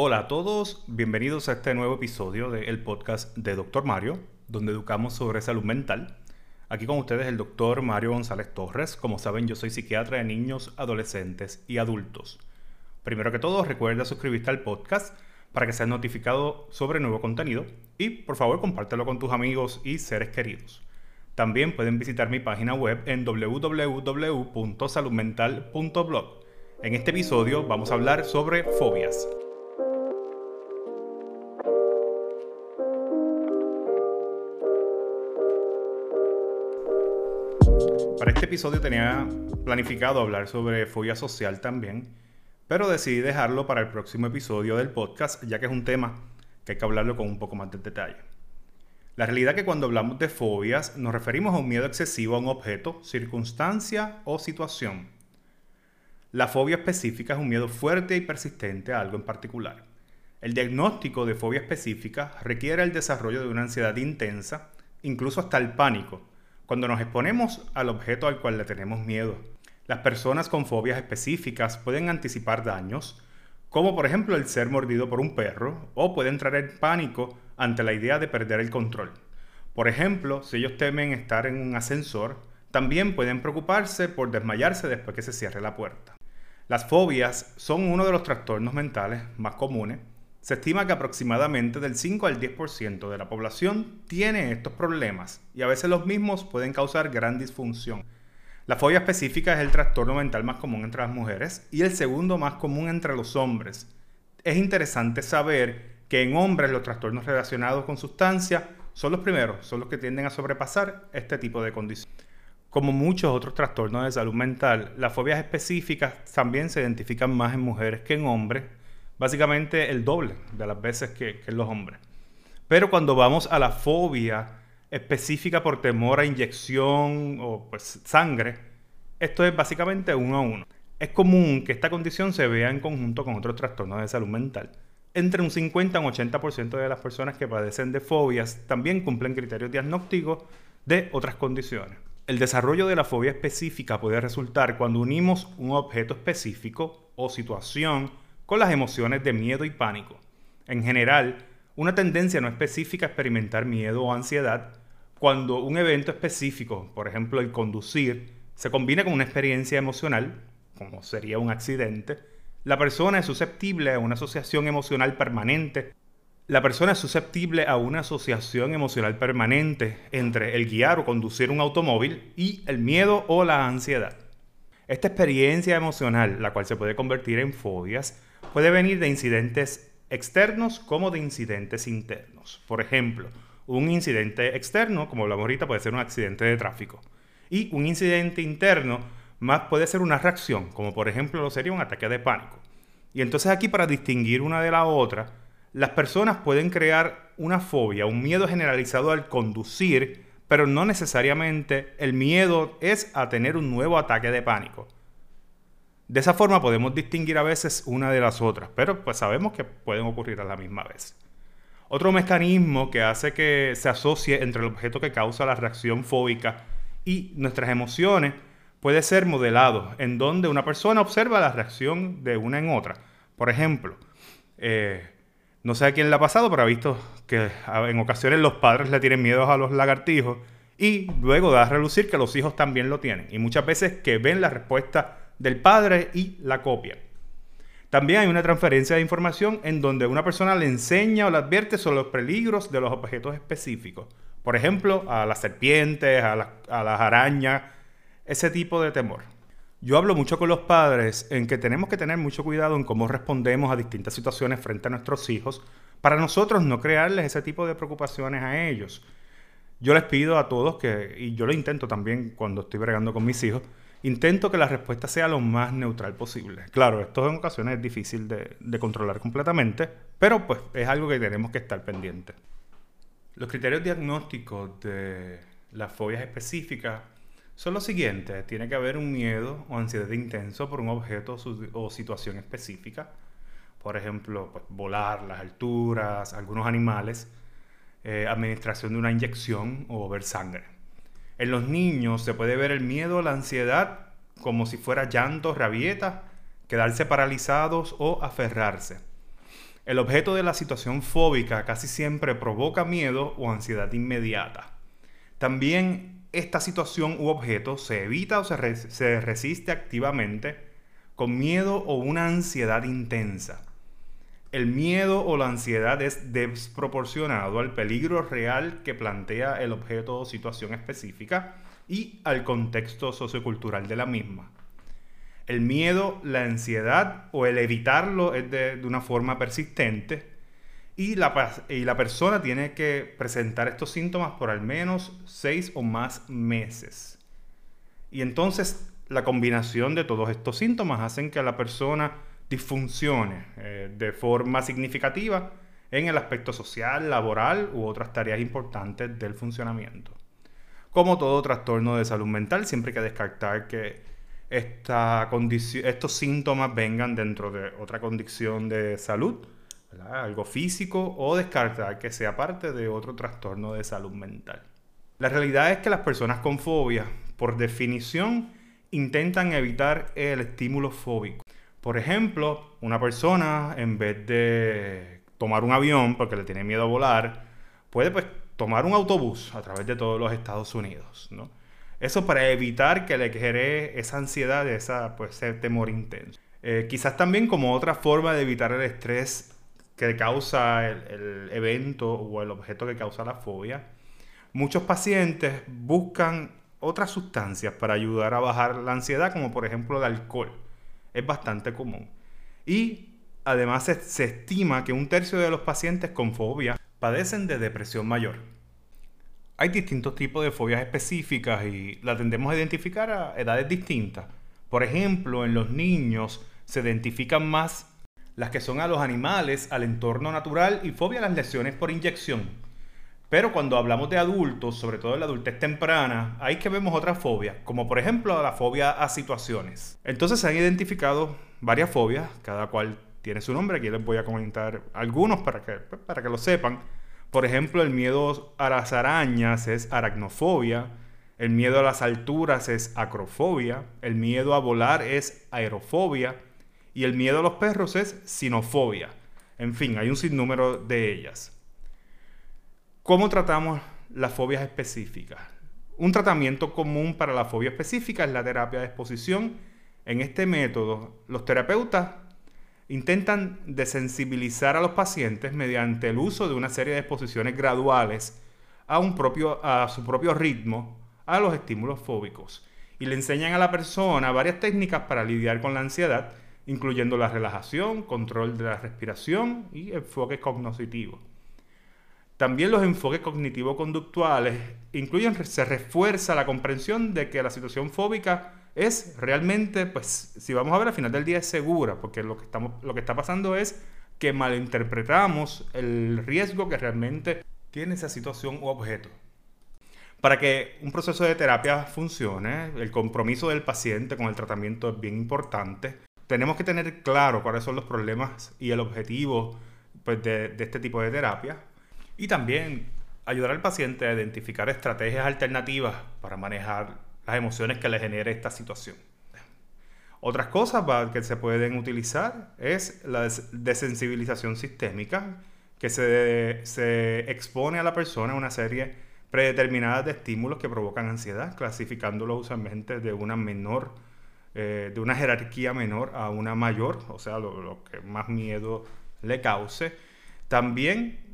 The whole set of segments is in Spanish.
Hola a todos, bienvenidos a este nuevo episodio del podcast de Dr. Mario, donde educamos sobre salud mental. Aquí con ustedes el doctor Mario González Torres. Como saben, yo soy psiquiatra de niños, adolescentes y adultos. Primero que todo, recuerda suscribirte al podcast para que seas notificado sobre nuevo contenido y por favor compártelo con tus amigos y seres queridos. También pueden visitar mi página web en www.saludmental.blog. En este episodio vamos a hablar sobre fobias. Este episodio tenía planificado hablar sobre fobia social también, pero decidí dejarlo para el próximo episodio del podcast, ya que es un tema que hay que hablarlo con un poco más de detalle. La realidad es que cuando hablamos de fobias nos referimos a un miedo excesivo a un objeto, circunstancia o situación. La fobia específica es un miedo fuerte y persistente a algo en particular. El diagnóstico de fobia específica requiere el desarrollo de una ansiedad intensa, incluso hasta el pánico, cuando nos exponemos al objeto al cual le tenemos miedo. Las personas con fobias específicas pueden anticipar daños, como por ejemplo el ser mordido por un perro, o pueden entrar en pánico ante la idea de perder el control. Por ejemplo, si ellos temen estar en un ascensor, también pueden preocuparse por desmayarse después que se cierre la puerta. Las fobias son uno de los trastornos mentales más comunes se estima que aproximadamente del 5 al 10% de la población tiene estos problemas y a veces los mismos pueden causar gran disfunción. La fobia específica es el trastorno mental más común entre las mujeres y el segundo más común entre los hombres. Es interesante saber que en hombres los trastornos relacionados con sustancias son los primeros, son los que tienden a sobrepasar este tipo de condiciones. Como muchos otros trastornos de salud mental, las fobias específicas también se identifican más en mujeres que en hombres básicamente el doble de las veces que, los hombres. Pero cuando vamos a la fobia específica por temor a inyección o pues sangre, esto es básicamente uno a uno. Es común que esta condición se vea en conjunto con otros trastornos de salud mental. Entre un 50 y un 80% de las personas que padecen de fobias también cumplen criterios diagnósticos de otras condiciones. El desarrollo de la fobia específica puede resultar cuando unimos un objeto específico o situación con las emociones de miedo y pánico. En general, una tendencia no específica a experimentar miedo o ansiedad cuando un evento específico, por ejemplo el conducir, se combina con una experiencia emocional, como sería un accidente, la persona es susceptible a una asociación emocional permanente. La persona es susceptible a una asociación emocional permanente entre el guiar o conducir un automóvil y el miedo o la ansiedad. Esta experiencia emocional, la cual se puede convertir en fobias, puede venir de incidentes externos como de incidentes internos. Por ejemplo, un incidente externo, como hablamos ahorita, puede ser un accidente de tráfico. Y un incidente interno más puede ser una reacción, como por ejemplo lo sería un ataque de pánico. Y entonces aquí para distinguir una de la otra, las personas pueden crear una fobia, un miedo generalizado al conducir, pero no necesariamente el miedo es a tener un nuevo ataque de pánico. De esa forma podemos distinguir a veces una de las otras, pero pues sabemos que pueden ocurrir a la misma vez. Otro mecanismo que hace que se asocie entre el objeto que causa la reacción fóbica y nuestras emociones puede ser modelado, en donde una persona observa la reacción de una en otra. Por ejemplo, eh, no sé a quién le ha pasado, pero ha visto que en ocasiones los padres le tienen miedo a los lagartijos y luego da a relucir que los hijos también lo tienen. Y muchas veces que ven la respuesta del padre y la copia. También hay una transferencia de información en donde una persona le enseña o le advierte sobre los peligros de los objetos específicos. Por ejemplo, a las serpientes, a, las arañas, ese tipo de temor. Yo hablo mucho con los padres en que tenemos que tener mucho cuidado en cómo respondemos a distintas situaciones frente a nuestros hijos para nosotros no crearles ese tipo de preocupaciones a ellos. Yo les pido a todos que, y yo lo intento también cuando estoy bregando con mis hijos, Intento que la respuesta sea lo más neutral posible. Claro, esto en ocasiones es difícil de, controlar completamente, pero pues es algo que tenemos que estar pendientes. Los criterios diagnósticos de las fobias específicas son los siguientes. Tiene que haber un miedo o ansiedad intenso por un objeto o situación específica. Por ejemplo, pues, volar, las alturas, algunos animales, eh, administración de una inyección o ver sangre. En los niños se puede ver el miedo, la ansiedad, como si fuera llanto, rabieta, quedarse paralizados o aferrarse. El objeto de la situación fóbica casi siempre provoca miedo o ansiedad inmediata. También esta situación u objeto se evita o se, se resiste activamente con miedo o una ansiedad intensa. El miedo o la ansiedad es desproporcionado al peligro real que plantea el objeto o situación específica y al contexto sociocultural de la misma. El miedo, la ansiedad o el evitarlo es de, una forma persistente y la, y la persona tiene que presentar estos síntomas por al menos seis o más meses. Y entonces la combinación de todos estos síntomas hacen que la persona disfuncione eh, de forma significativa en el aspecto social, laboral u otras tareas importantes del funcionamiento. Como todo trastorno de salud mental, siempre hay que descartar que esta estos síntomas vengan dentro de otra condición de salud, algo físico, o descartar que sea parte de otro trastorno de salud mental. La realidad es que las personas con fobia, por definición, intentan evitar el estímulo fóbico. Por ejemplo, una persona en vez de tomar un avión porque le tiene miedo a volar, puede pues tomar un autobús a través de todos los Estados Unidos, ¿no? Eso para evitar que le genere esa ansiedad, esa, pues, ese temor intenso. Eh, quizás también como otra forma de evitar el estrés que causa el, el, evento o el objeto que causa la fobia, muchos pacientes buscan otras sustancias para ayudar a bajar la ansiedad, como por ejemplo el alcohol es bastante común. Y además se, estima que un tercio de los pacientes con fobia padecen de depresión mayor. Hay distintos tipos de fobias específicas y las tendemos a identificar a edades distintas. Por ejemplo, en los niños se identifican más las que son a los animales, al entorno natural y fobia a las lesiones por inyección. Pero cuando hablamos de adultos, sobre todo en la adultez temprana, hay que vemos otras fobias, como por ejemplo la fobia a situaciones. Entonces se han identificado varias fobias, cada cual tiene su nombre, aquí les voy a comentar algunos para que, pues, para que lo sepan. Por ejemplo, el miedo a las arañas es aracnofobia, el miedo a las alturas es acrofobia, el miedo a volar es aerofobia y el miedo a los perros es sinofobia. En fin, hay un sinnúmero de ellas. ¿Cómo tratamos las fobias específicas? Un tratamiento común para la fobia específica es la terapia de exposición. En este método, los terapeutas intentan desensibilizar a los pacientes mediante el uso de una serie de exposiciones graduales a, su propio ritmo a los estímulos fóbicos y le enseñan a la persona varias técnicas para lidiar con la ansiedad, incluyendo la relajación, control de la respiración y enfoque cognitivo. También los enfoques cognitivo-conductuales incluyen, se refuerza la comprensión de que la situación fóbica es realmente, pues, si vamos a ver al final del día es segura, porque lo que, estamos, lo que está pasando es que malinterpretamos el riesgo que realmente tiene esa situación u objeto. Para que un proceso de terapia funcione, el compromiso del paciente con el tratamiento es bien importante. Tenemos que tener claro cuáles son los problemas y el objetivo pues, de, de este tipo de terapia y también ayudar al paciente a identificar estrategias alternativas para manejar las emociones que le genere esta situación. Otras cosas que se pueden utilizar es la desensibilización sistémica, que se, se, expone a la persona a una serie predeterminada de estímulos que provocan ansiedad, clasificándolo usualmente de una menor, eh, de una jerarquía menor a una mayor, o sea, lo, lo que más miedo le cause. También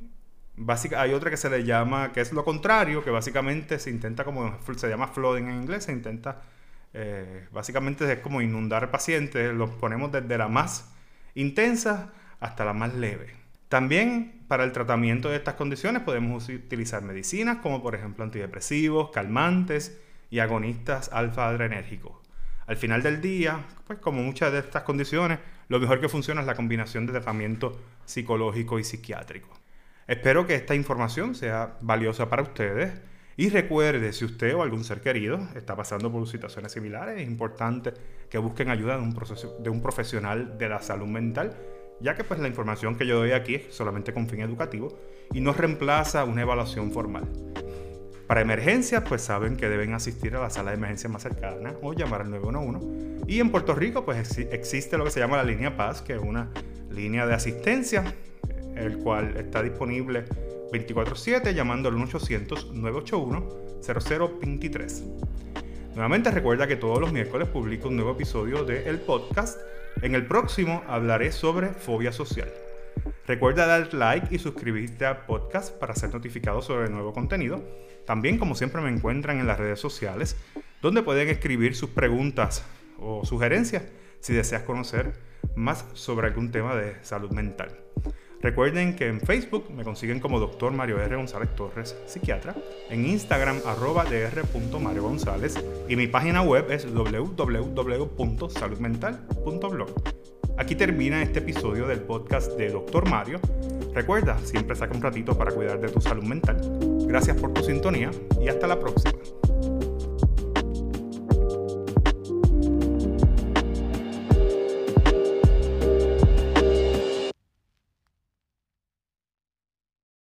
hay otra que se le llama, que es lo contrario, que básicamente se intenta como, se llama flooding en inglés, se intenta, eh, básicamente es como inundar pacientes, los ponemos desde la más intensa hasta la más leve. También para el tratamiento de estas condiciones podemos utilizar medicinas como por ejemplo antidepresivos, calmantes y agonistas alfa-adrenérgicos. Al final del día, pues como muchas de estas condiciones, lo mejor que funciona es la combinación de tratamiento psicológico y psiquiátrico. Espero que esta información sea valiosa para ustedes. Y recuerde, si usted o algún ser querido está pasando por situaciones similares, es importante que busquen ayuda de un, proceso, de un profesional de la salud mental, ya que pues la información que yo doy aquí es solamente con fin educativo y no reemplaza una evaluación formal. Para emergencias, pues saben que deben asistir a la sala de emergencia más cercana o llamar al 911. Y en Puerto Rico, pues existe lo que se llama la línea Paz, que es una línea de asistencia el cual está disponible 24/7 llamando al 1-800-981-0023. Nuevamente recuerda que todos los miércoles publico un nuevo episodio de El Podcast. En el próximo hablaré sobre fobia social. Recuerda dar like y suscribirte al podcast para ser notificado sobre el nuevo contenido. También, como siempre, me encuentran en las redes sociales, donde pueden escribir sus preguntas o sugerencias si deseas conocer más sobre algún tema de salud mental. Recuerden que en Facebook me consiguen como Dr. Mario R. González Torres, psiquiatra, en Instagram arroba dr.mario González y mi página web es www.saludmental.blog. Aquí termina este episodio del podcast de Dr. Mario. Recuerda, siempre saca un ratito para cuidar de tu salud mental. Gracias por tu sintonía y hasta la próxima.